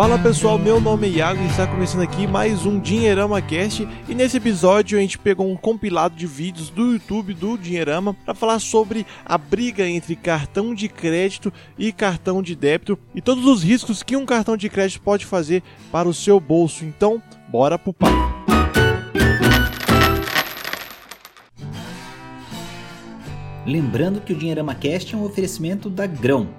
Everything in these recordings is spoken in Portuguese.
Fala pessoal, meu nome é Iago e está começando aqui mais um Dinheirama Cast e nesse episódio a gente pegou um compilado de vídeos do YouTube do Dinheirama para falar sobre a briga entre cartão de crédito e cartão de débito e todos os riscos que um cartão de crédito pode fazer para o seu bolso. Então, bora pro papo. Lembrando que o Dinheirama Cast é um oferecimento da Grão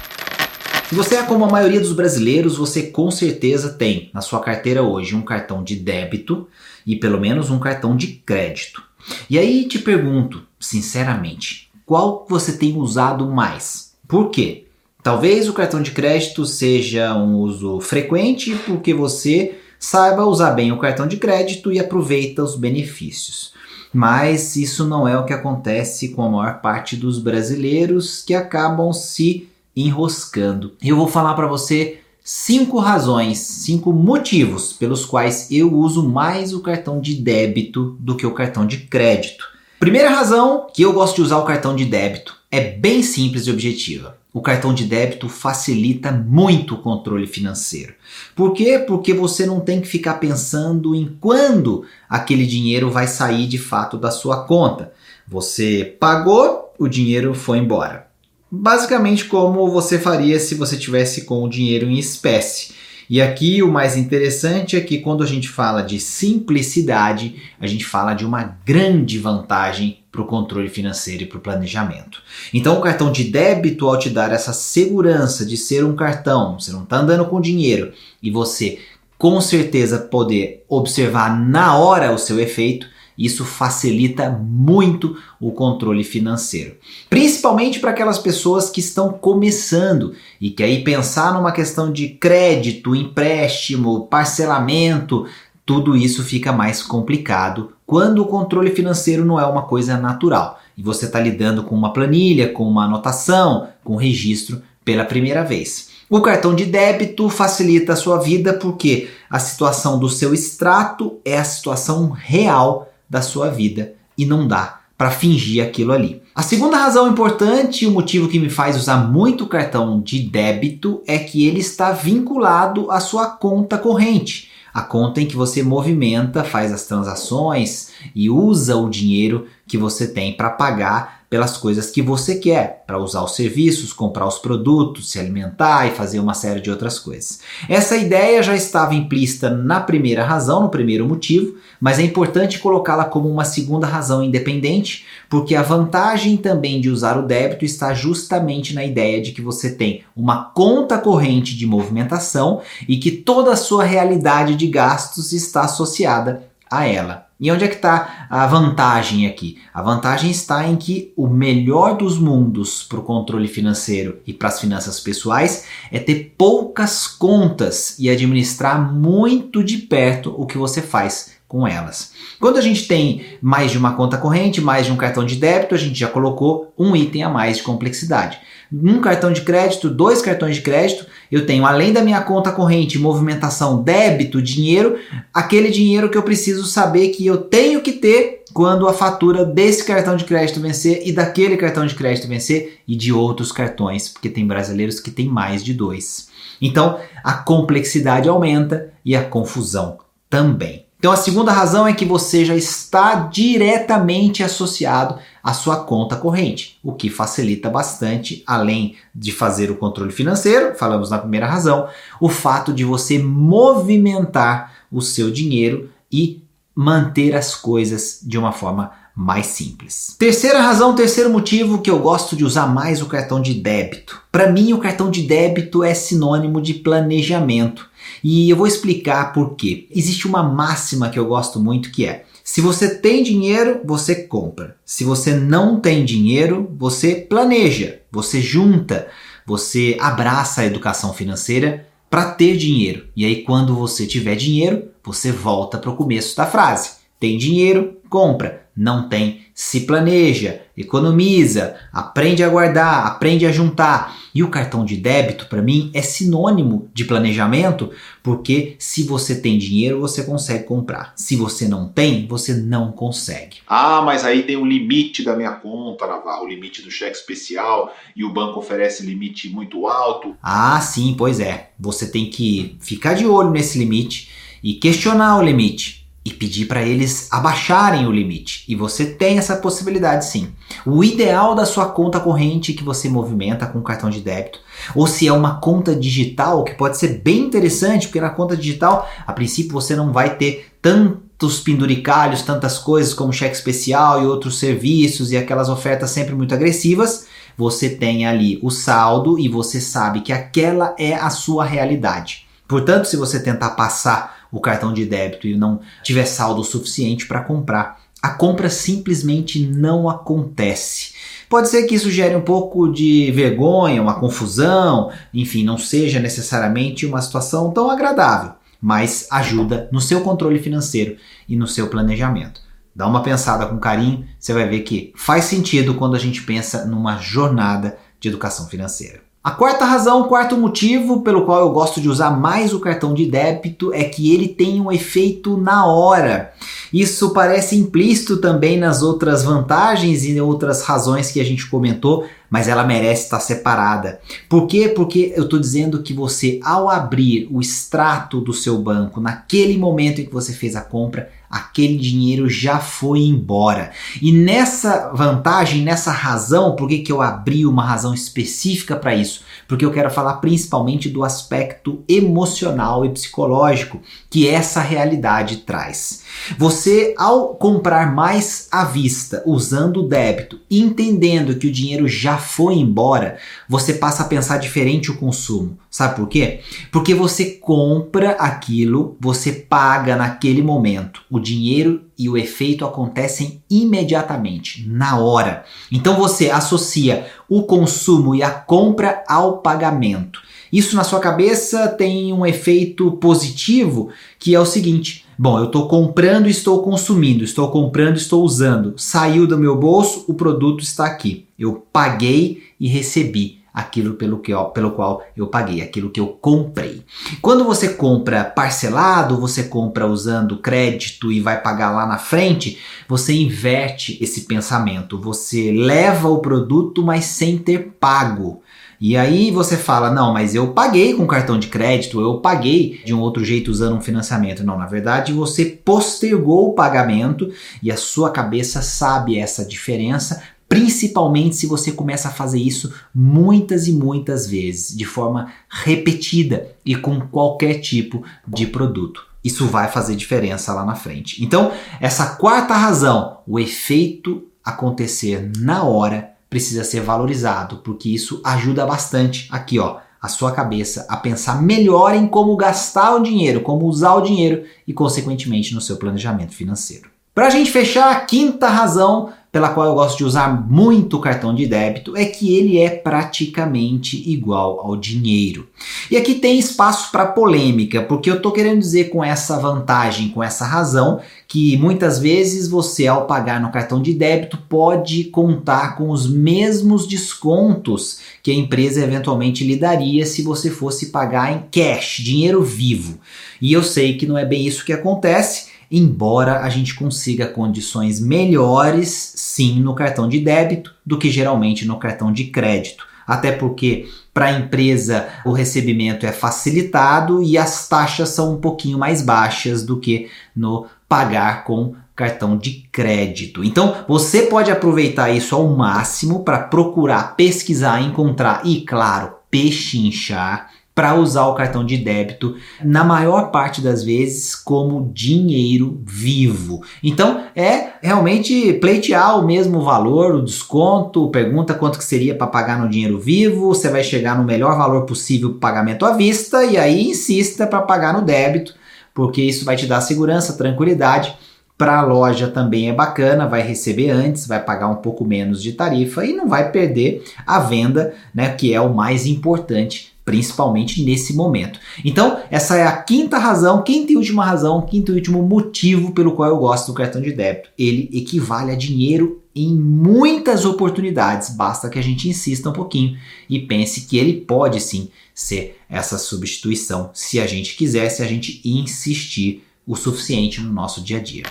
Se você é como a maioria dos brasileiros, você com certeza tem na sua carteira hoje um cartão de débito e pelo menos um cartão de crédito. E aí te pergunto, sinceramente, qual você tem usado mais? Por quê? Talvez o cartão de crédito seja um uso frequente porque você saiba usar bem o cartão de crédito e aproveita os benefícios. Mas isso não é o que acontece com a maior parte dos brasileiros que acabam se enroscando. Eu vou falar para você cinco razões, cinco motivos pelos quais eu uso mais o cartão de débito do que o cartão de crédito. Primeira razão que eu gosto de usar o cartão de débito é bem simples e objetiva. O cartão de débito facilita muito o controle financeiro. Por quê? Porque você não tem que ficar pensando em quando aquele dinheiro vai sair de fato da sua conta. Você pagou, o dinheiro foi embora basicamente como você faria se você tivesse com o dinheiro em espécie. E aqui o mais interessante é que quando a gente fala de simplicidade, a gente fala de uma grande vantagem para o controle financeiro e para o planejamento. Então, o cartão de débito, ao te dar essa segurança de ser um cartão, você não está andando com dinheiro e você com certeza poder observar na hora o seu efeito, isso facilita muito o controle financeiro, principalmente para aquelas pessoas que estão começando e que aí pensar numa questão de crédito, empréstimo, parcelamento, tudo isso fica mais complicado quando o controle financeiro não é uma coisa natural e você está lidando com uma planilha, com uma anotação, com um registro pela primeira vez. O cartão de débito facilita a sua vida porque a situação do seu extrato é a situação real da sua vida e não dá para fingir aquilo ali. A segunda razão importante o motivo que me faz usar muito o cartão de débito é que ele está vinculado à sua conta corrente. A conta em que você movimenta, faz as transações e usa o dinheiro que você tem para pagar pelas coisas que você quer, para usar os serviços, comprar os produtos, se alimentar e fazer uma série de outras coisas. Essa ideia já estava implícita na primeira razão, no primeiro motivo, mas é importante colocá-la como uma segunda razão independente, porque a vantagem também de usar o débito está justamente na ideia de que você tem uma conta corrente de movimentação e que toda a sua realidade de gastos está associada a ela. E onde é que está a vantagem aqui? A vantagem está em que o melhor dos mundos para o controle financeiro e para as finanças pessoais é ter poucas contas e administrar muito de perto o que você faz com elas. Quando a gente tem mais de uma conta corrente, mais de um cartão de débito, a gente já colocou um item a mais de complexidade. Um cartão de crédito, dois cartões de crédito, eu tenho além da minha conta corrente, movimentação, débito, dinheiro, aquele dinheiro que eu preciso saber que eu tenho que ter quando a fatura desse cartão de crédito vencer e daquele cartão de crédito vencer e de outros cartões, porque tem brasileiros que têm mais de dois. Então, a complexidade aumenta e a confusão também. Então a segunda razão é que você já está diretamente associado à sua conta corrente, o que facilita bastante, além de fazer o controle financeiro, falamos na primeira razão, o fato de você movimentar o seu dinheiro e manter as coisas de uma forma mais simples. Terceira razão, terceiro motivo que eu gosto de usar mais o cartão de débito. Para mim, o cartão de débito é sinônimo de planejamento. E eu vou explicar por quê. Existe uma máxima que eu gosto muito que é: se você tem dinheiro, você compra. Se você não tem dinheiro, você planeja, você junta, você abraça a educação financeira para ter dinheiro. E aí, quando você tiver dinheiro, você volta para o começo da frase. Tem dinheiro, compra. Não tem, se planeja, economiza, aprende a guardar, aprende a juntar. E o cartão de débito, para mim, é sinônimo de planejamento, porque se você tem dinheiro, você consegue comprar. Se você não tem, você não consegue. Ah, mas aí tem o limite da minha conta, Navarro, o limite do cheque especial, e o banco oferece limite muito alto. Ah, sim, pois é. Você tem que ficar de olho nesse limite e questionar o limite e pedir para eles abaixarem o limite. E você tem essa possibilidade sim. O ideal da sua conta corrente que você movimenta com cartão de débito, ou se é uma conta digital, que pode ser bem interessante, porque na conta digital, a princípio você não vai ter tantos penduricalhos, tantas coisas como cheque especial e outros serviços e aquelas ofertas sempre muito agressivas. Você tem ali o saldo e você sabe que aquela é a sua realidade. Portanto, se você tentar passar o cartão de débito e não tiver saldo suficiente para comprar, a compra simplesmente não acontece. Pode ser que isso gere um pouco de vergonha, uma confusão, enfim, não seja necessariamente uma situação tão agradável, mas ajuda no seu controle financeiro e no seu planejamento. Dá uma pensada com carinho, você vai ver que faz sentido quando a gente pensa numa jornada de educação financeira. A quarta razão, o quarto motivo pelo qual eu gosto de usar mais o cartão de débito é que ele tem um efeito na hora. Isso parece implícito também nas outras vantagens e outras razões que a gente comentou, mas ela merece estar separada. Por quê? Porque eu estou dizendo que você, ao abrir o extrato do seu banco naquele momento em que você fez a compra, aquele dinheiro já foi embora. E nessa vantagem, nessa razão, por que, que eu abri uma razão específica para isso? Porque eu quero falar principalmente do aspecto emocional e psicológico que essa realidade traz. Você, ao comprar mais à vista, usando o débito, entendendo que o dinheiro já foi embora, você passa a pensar diferente o consumo. Sabe por quê? Porque você compra aquilo, você paga naquele momento. O dinheiro e o efeito acontecem imediatamente, na hora. Então você associa o consumo e a compra ao pagamento. Isso na sua cabeça tem um efeito positivo, que é o seguinte: bom, eu estou comprando e estou consumindo, estou comprando e estou usando. Saiu do meu bolso, o produto está aqui. Eu paguei e recebi aquilo pelo, que, pelo qual eu paguei, aquilo que eu comprei. Quando você compra parcelado, você compra usando crédito e vai pagar lá na frente, você inverte esse pensamento. Você leva o produto, mas sem ter pago. E aí você fala, não, mas eu paguei com cartão de crédito, eu paguei de um outro jeito usando um financiamento. Não, na verdade você postergou o pagamento e a sua cabeça sabe essa diferença, principalmente se você começa a fazer isso muitas e muitas vezes, de forma repetida e com qualquer tipo de produto. Isso vai fazer diferença lá na frente. Então, essa quarta razão, o efeito acontecer na hora, precisa ser valorizado, porque isso ajuda bastante aqui, ó, a sua cabeça a pensar melhor em como gastar o dinheiro, como usar o dinheiro e, consequentemente, no seu planejamento financeiro. Para a gente fechar, a quinta razão pela qual eu gosto de usar muito o cartão de débito é que ele é praticamente igual ao dinheiro. E aqui tem espaço para polêmica, porque eu estou querendo dizer com essa vantagem, com essa razão, que muitas vezes você, ao pagar no cartão de débito, pode contar com os mesmos descontos que a empresa eventualmente lhe daria se você fosse pagar em cash, dinheiro vivo. E eu sei que não é bem isso que acontece embora a gente consiga condições melhores sim no cartão de débito do que geralmente no cartão de crédito. Até porque para a empresa o recebimento é facilitado e as taxas são um pouquinho mais baixas do que no pagar com cartão de crédito. Então você pode aproveitar isso ao máximo para procurar, pesquisar, encontrar e, claro, pechinchar para usar o cartão de débito, na maior parte das vezes, como dinheiro vivo. Então é realmente pleitear o mesmo valor, o desconto, pergunta quanto que seria para pagar no dinheiro vivo, você vai chegar no melhor valor possível pagamento à vista e aí insista para pagar no débito, porque isso vai te dar segurança, tranquilidade para a loja também é bacana, vai receber antes, vai pagar um pouco menos de tarifa e não vai perder a venda, né, que é o mais importante principalmente nesse momento. Então, essa é a quinta razão, quinta e última razão, quinto e último motivo pelo qual eu gosto do cartão de débito. Ele equivale a dinheiro em muitas oportunidades, basta que a gente insista um pouquinho e pense que ele pode sim ser essa substituição, se a gente quiser, se a gente insistir o suficiente no nosso dia a dia.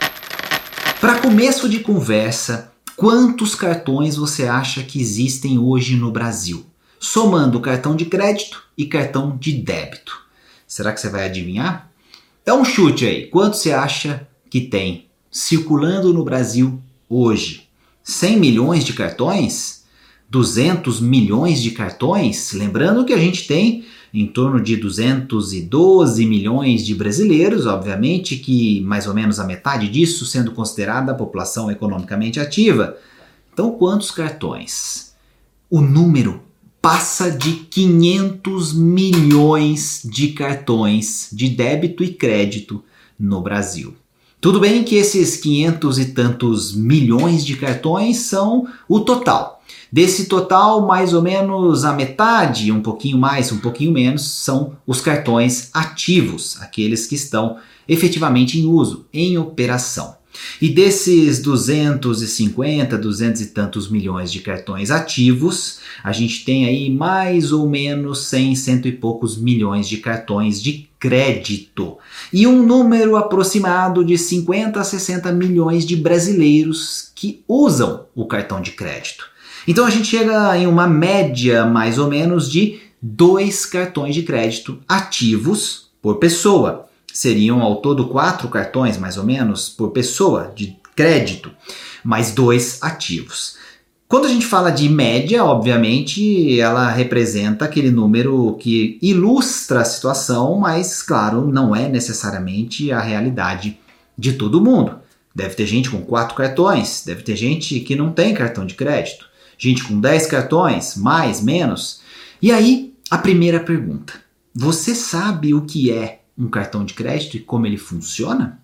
Para começo de conversa, quantos cartões você acha que existem hoje no Brasil? Somando cartão de crédito e cartão de débito. Será que você vai adivinhar? Dá um chute aí. Quanto você acha que tem circulando no Brasil hoje? 100 milhões de cartões? 200 milhões de cartões? Lembrando que a gente tem em torno de 212 milhões de brasileiros, obviamente que mais ou menos a metade disso sendo considerada a população economicamente ativa. Então, quantos cartões? O número passa de 500 milhões de cartões de débito e crédito no Brasil. Tudo bem que esses 500 e tantos milhões de cartões são o total. Desse total, mais ou menos a metade, um pouquinho mais, um pouquinho menos, são os cartões ativos, aqueles que estão efetivamente em uso, em operação. E desses 250, 200 e tantos milhões de cartões ativos, a gente tem aí mais ou menos 100, cento e poucos milhões de cartões de crédito e um número aproximado de 50 a 60 milhões de brasileiros que usam o cartão de crédito. Então a gente chega em uma média mais ou menos de dois cartões de crédito ativos por pessoa. Seriam ao todo quatro cartões mais ou menos por pessoa de crédito, mais dois ativos. Quando a gente fala de média, obviamente, ela representa aquele número que ilustra a situação, mas, claro, não é necessariamente a realidade de todo mundo. Deve ter gente com quatro cartões, deve ter gente que não tem cartão de crédito, gente com 10 cartões, mais, menos. E aí, a primeira pergunta: você sabe o que é um cartão de crédito e como ele funciona?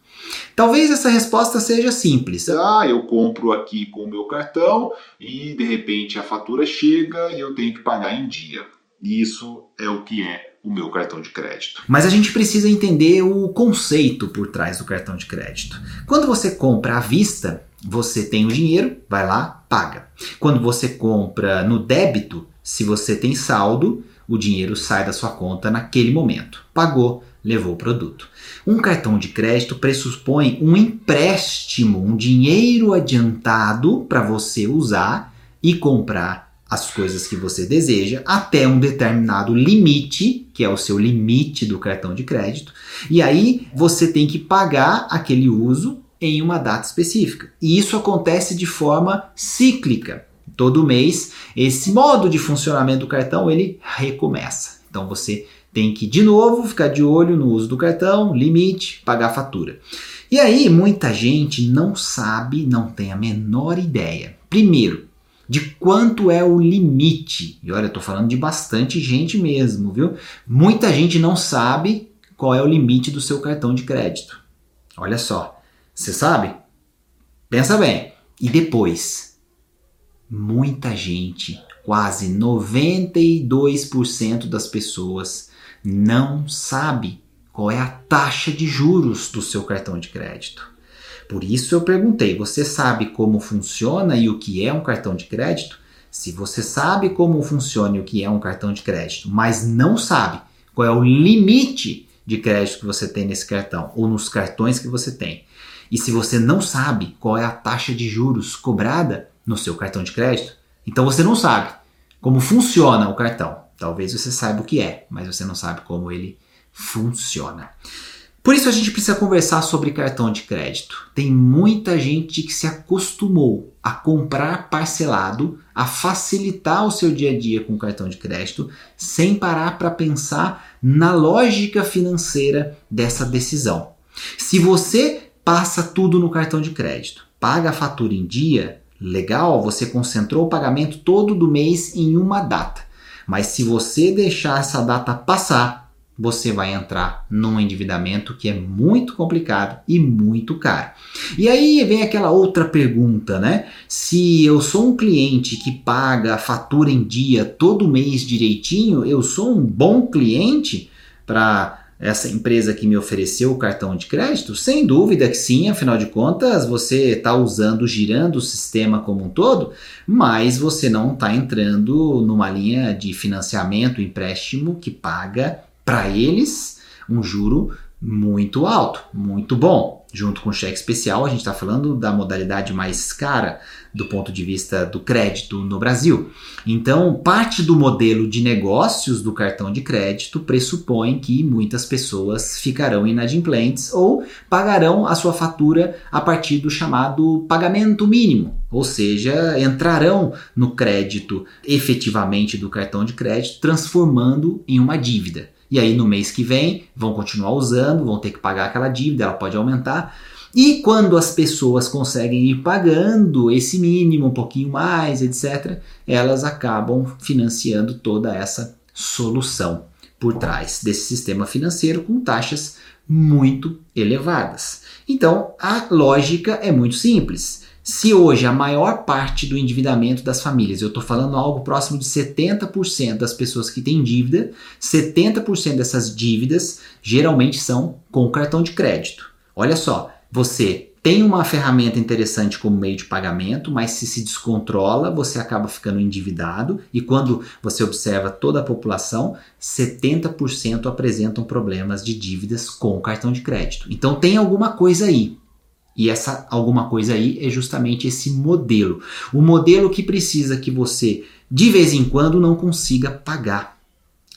Talvez essa resposta seja simples. Ah, eu compro aqui com o meu cartão e de repente a fatura chega e eu tenho que pagar em dia. Isso é o que é o meu cartão de crédito. Mas a gente precisa entender o conceito por trás do cartão de crédito. Quando você compra à vista, você tem o dinheiro, vai lá, paga. Quando você compra no débito, se você tem saldo, o dinheiro sai da sua conta naquele momento. Pagou, levou o produto. Um cartão de crédito pressupõe um empréstimo, um dinheiro adiantado para você usar e comprar as coisas que você deseja até um determinado limite, que é o seu limite do cartão de crédito, e aí você tem que pagar aquele uso em uma data específica. E isso acontece de forma cíclica. Todo mês, esse modo de funcionamento do cartão ele recomeça. Então você tem que de novo ficar de olho no uso do cartão, limite, pagar a fatura. E aí muita gente não sabe, não tem a menor ideia. Primeiro, de quanto é o limite. E olha, eu tô falando de bastante gente mesmo, viu? Muita gente não sabe qual é o limite do seu cartão de crédito. Olha só, você sabe? Pensa bem. E depois, muita gente, quase 92% das pessoas não sabe qual é a taxa de juros do seu cartão de crédito. Por isso eu perguntei: você sabe como funciona e o que é um cartão de crédito? Se você sabe como funciona e o que é um cartão de crédito, mas não sabe qual é o limite de crédito que você tem nesse cartão ou nos cartões que você tem, e se você não sabe qual é a taxa de juros cobrada no seu cartão de crédito, então você não sabe como funciona o cartão. Talvez você saiba o que é, mas você não sabe como ele funciona. Por isso a gente precisa conversar sobre cartão de crédito. Tem muita gente que se acostumou a comprar parcelado, a facilitar o seu dia a dia com cartão de crédito, sem parar para pensar na lógica financeira dessa decisão. Se você passa tudo no cartão de crédito, paga a fatura em dia, legal, você concentrou o pagamento todo do mês em uma data. Mas se você deixar essa data passar, você vai entrar num endividamento que é muito complicado e muito caro. E aí vem aquela outra pergunta, né? Se eu sou um cliente que paga a fatura em dia todo mês direitinho, eu sou um bom cliente para essa empresa que me ofereceu o cartão de crédito? Sem dúvida que sim, afinal de contas você está usando, girando o sistema como um todo, mas você não está entrando numa linha de financiamento, empréstimo que paga para eles um juro muito alto, muito bom. Junto com o cheque especial, a gente está falando da modalidade mais cara do ponto de vista do crédito no Brasil. Então, parte do modelo de negócios do cartão de crédito pressupõe que muitas pessoas ficarão inadimplentes ou pagarão a sua fatura a partir do chamado pagamento mínimo, ou seja, entrarão no crédito efetivamente do cartão de crédito, transformando em uma dívida. E aí no mês que vem vão continuar usando, vão ter que pagar aquela dívida, ela pode aumentar. E quando as pessoas conseguem ir pagando esse mínimo, um pouquinho mais, etc., elas acabam financiando toda essa solução por trás desse sistema financeiro com taxas muito elevadas. Então, a lógica é muito simples. Se hoje a maior parte do endividamento das famílias, eu estou falando algo próximo de 70% das pessoas que têm dívida, 70% dessas dívidas geralmente são com cartão de crédito. Olha só, você tem uma ferramenta interessante como meio de pagamento, mas se se descontrola, você acaba ficando endividado e quando você observa toda a população, 70% apresentam problemas de dívidas com cartão de crédito. Então tem alguma coisa aí. E essa alguma coisa aí é justamente esse modelo. O modelo que precisa que você, de vez em quando, não consiga pagar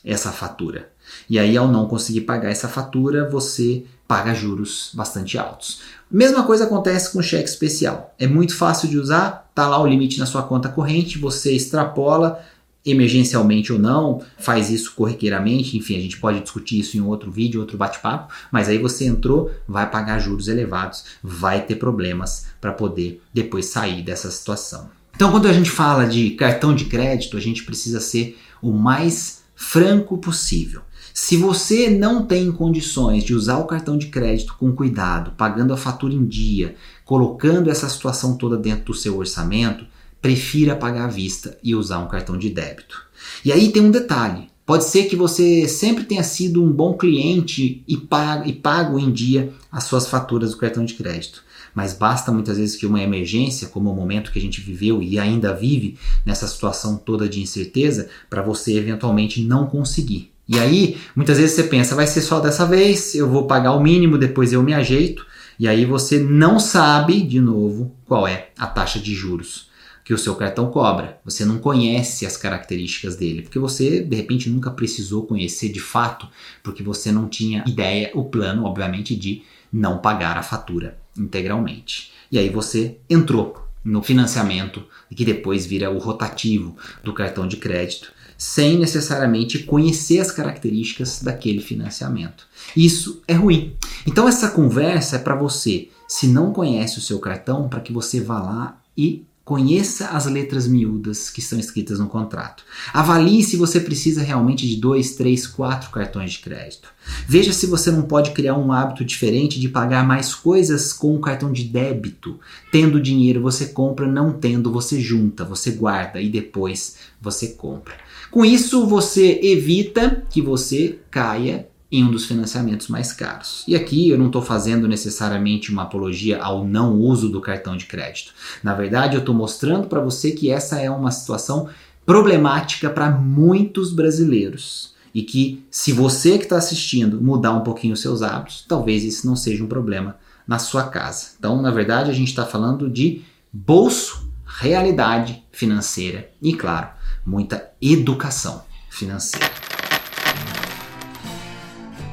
essa fatura. E aí, ao não conseguir pagar essa fatura, você paga juros bastante altos. Mesma coisa acontece com cheque especial. É muito fácil de usar, tá lá o limite na sua conta corrente, você extrapola, emergencialmente ou não, faz isso corriqueiramente, enfim, a gente pode discutir isso em outro vídeo, outro bate-papo, mas aí você entrou, vai pagar juros elevados, vai ter problemas para poder depois sair dessa situação. Então, quando a gente fala de cartão de crédito, a gente precisa ser o mais franco possível. Se você não tem condições de usar o cartão de crédito com cuidado, pagando a fatura em dia, colocando essa situação toda dentro do seu orçamento, prefira pagar à vista e usar um cartão de débito. E aí tem um detalhe: pode ser que você sempre tenha sido um bom cliente e pago, e pago em dia as suas faturas do cartão de crédito. Mas basta muitas vezes que uma emergência, como o momento que a gente viveu e ainda vive nessa situação toda de incerteza, para você eventualmente não conseguir. E aí, muitas vezes você pensa, vai ser só dessa vez, eu vou pagar o mínimo, depois eu me ajeito. E aí você não sabe, de novo, qual é a taxa de juros que o seu cartão cobra. Você não conhece as características dele, porque você de repente nunca precisou conhecer de fato, porque você não tinha ideia, o plano, obviamente, de não pagar a fatura integralmente. E aí você entrou no financiamento, que depois vira o rotativo do cartão de crédito, sem necessariamente conhecer as características daquele financiamento. Isso é ruim. Então essa conversa é para você, se não conhece o seu cartão, para que você vá lá e Conheça as letras miúdas que são escritas no contrato. Avalie se você precisa realmente de dois, três, quatro cartões de crédito. Veja se você não pode criar um hábito diferente de pagar mais coisas com o cartão de débito. Tendo dinheiro você compra, não tendo você junta, você guarda e depois você compra. Com isso você evita que você caia em um dos financiamentos mais caros. E aqui eu não estou fazendo necessariamente uma apologia ao não uso do cartão de crédito. Na verdade, eu estou mostrando para você que essa é uma situação problemática para muitos brasileiros. E que se você que está assistindo mudar um pouquinho os seus hábitos, talvez isso não seja um problema na sua casa. Então, na verdade, a gente está falando de bolso, realidade financeira e, claro, muita educação financeira.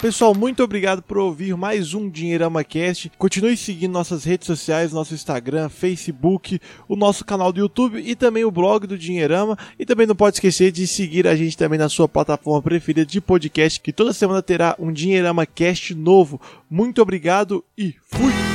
Pessoal, muito obrigado por ouvir mais um Dinheirama Cast. Continue seguindo nossas redes sociais, nosso Instagram, Facebook, o nosso canal do YouTube e também o blog do Dinheirama. E também não pode esquecer de seguir a gente também na sua plataforma preferida de podcast, que toda semana terá um Dinheirama Cast novo. Muito obrigado e fui!